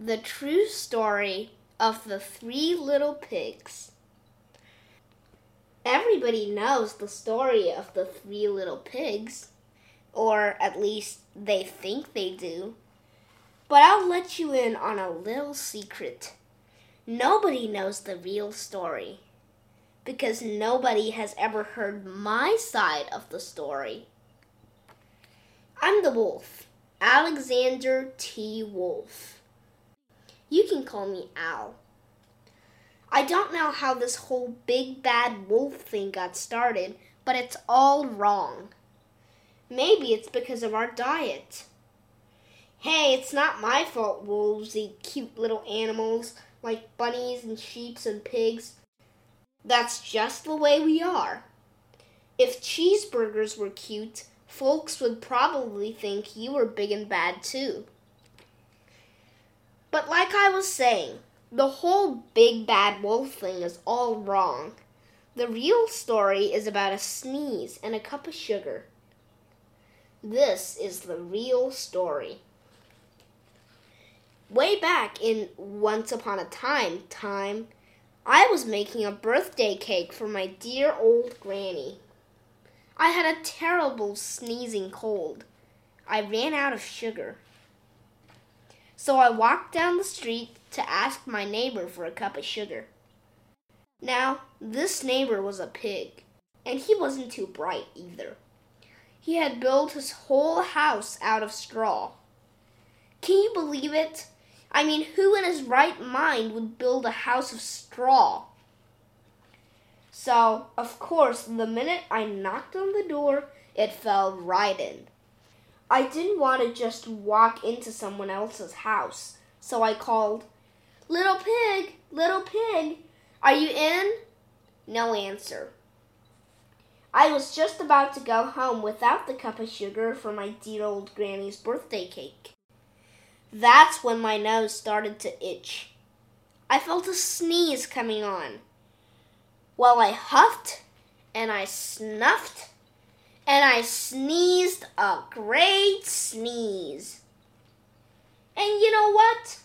the true story of the three little pigs. Everybody knows the story of the three little pigs, or at least they think they do. But I'll let you in on a little secret. Nobody knows the real story because nobody has ever heard my side of the story. I'm the wolf, Alexander T. Wolf. You can call me Al. I don't know how this whole big bad wolf thing got started, but it's all wrong. Maybe it's because of our diet. Hey, it's not my fault wolves eat cute little animals like bunnies and sheep and pigs. That's just the way we are. If cheeseburgers were cute, folks would probably think you were big and bad too. But like I was saying, the whole big bad wolf thing is all wrong. The real story is about a sneeze and a cup of sugar. This is the real story. Way back in Once Upon a Time time, I was making a birthday cake for my dear old granny. I had a terrible sneezing cold. I ran out of sugar. So I walked down the street to ask my neighbor for a cup of sugar. Now, this neighbor was a pig, and he wasn't too bright either. He had built his whole house out of straw. Can you believe it? I mean, who in his right mind would build a house of straw? So, of course, the minute I knocked on the door, it fell right in. I didn't want to just walk into someone else's house, so I called, Little pig, little pig, are you in? No answer. I was just about to go home without the cup of sugar for my dear old granny's birthday cake. That's when my nose started to itch. I felt a sneeze coming on. Well, I huffed and I snuffed and I sneezed a great sneeze. And you know what?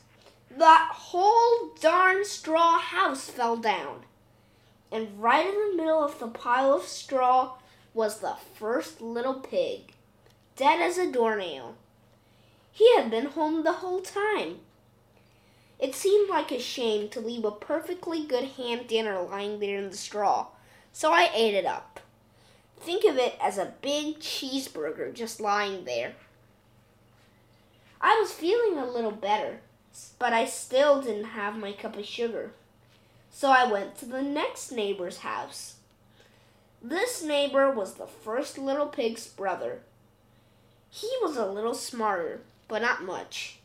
That whole darn straw house fell down. And right in the middle of the pile of straw was the first little pig, dead as a doornail. He had been home the whole time. It seemed like a shame to leave a perfectly good ham dinner lying there in the straw, so I ate it up. Think of it as a big cheeseburger just lying there. I was feeling a little better, but I still didn't have my cup of sugar. So I went to the next neighbor's house. This neighbor was the first little pig's brother. He was a little smarter, but not much.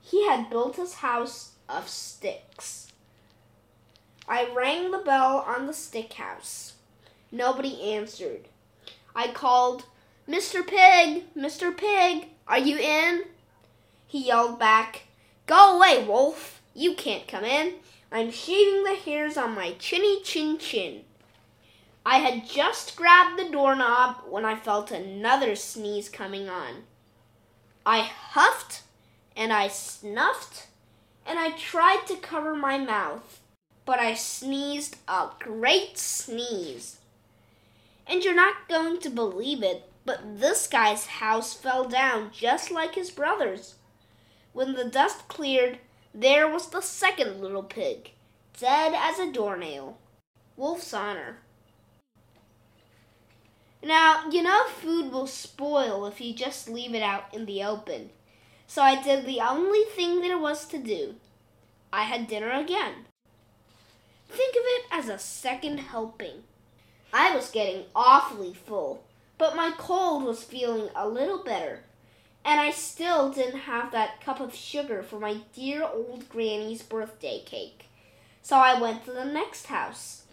He had built his house of sticks. I rang the bell on the stick house. Nobody answered. I called, Mr. Pig, Mr. Pig, are you in? He yelled back, Go away, Wolf. You can't come in. I'm shaving the hairs on my chinny chin chin. I had just grabbed the doorknob when I felt another sneeze coming on. I huffed and I snuffed and I tried to cover my mouth, but I sneezed a great sneeze. And you're not going to believe it, but this guy's house fell down just like his brother's. When the dust cleared, there was the second little pig, dead as a doornail. Wolf's honor. Now, you know food will spoil if you just leave it out in the open. So I did the only thing there was to do. I had dinner again. Think of it as a second helping. I was getting awfully full, but my cold was feeling a little better, and I still didn't have that cup of sugar for my dear old granny's birthday cake. So I went to the next house.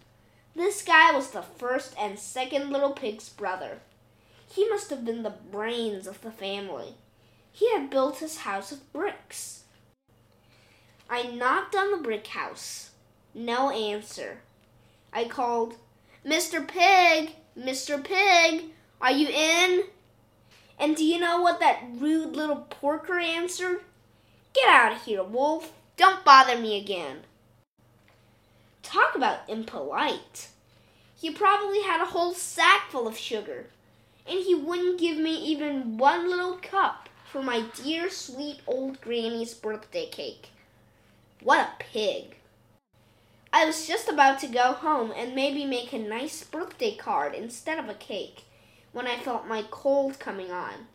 This guy was the first and second little pig's brother. He must have been the brains of the family. He had built his house of bricks. I knocked on the brick house. No answer. I called, Mr. Pig, Mr. Pig, are you in? And do you know what that rude little porker answered? Get out of here, Wolf. Don't bother me again. Talk about impolite. He probably had a whole sack full of sugar, and he wouldn't give me even one little cup for my dear sweet old granny's birthday cake. What a pig! I was just about to go home and maybe make a nice birthday card instead of a cake when I felt my cold coming on.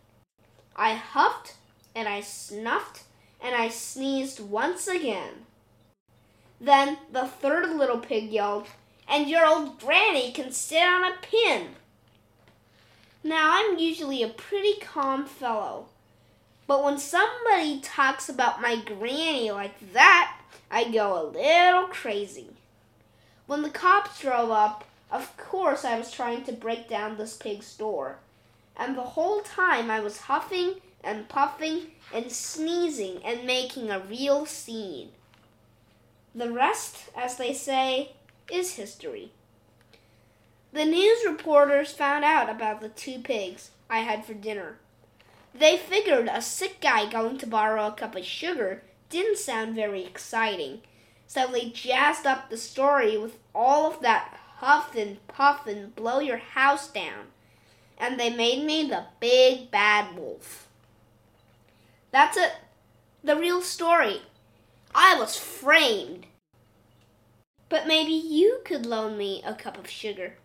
I huffed and I snuffed and I sneezed once again. Then the third little pig yelled, And your old granny can sit on a pin. Now, I'm usually a pretty calm fellow, but when somebody talks about my granny like that, I go a little crazy. When the cops drove up, of course I was trying to break down this pig's door, and the whole time I was huffing and puffing and sneezing and making a real scene. The rest, as they say, is history. The news reporters found out about the two pigs I had for dinner. They figured a sick guy going to borrow a cup of sugar didn't sound very exciting, so they jazzed up the story with all of that huff and puff and blow your house down, and they made me the big bad wolf. That's it, the real story. I was framed. But maybe you could loan me a cup of sugar.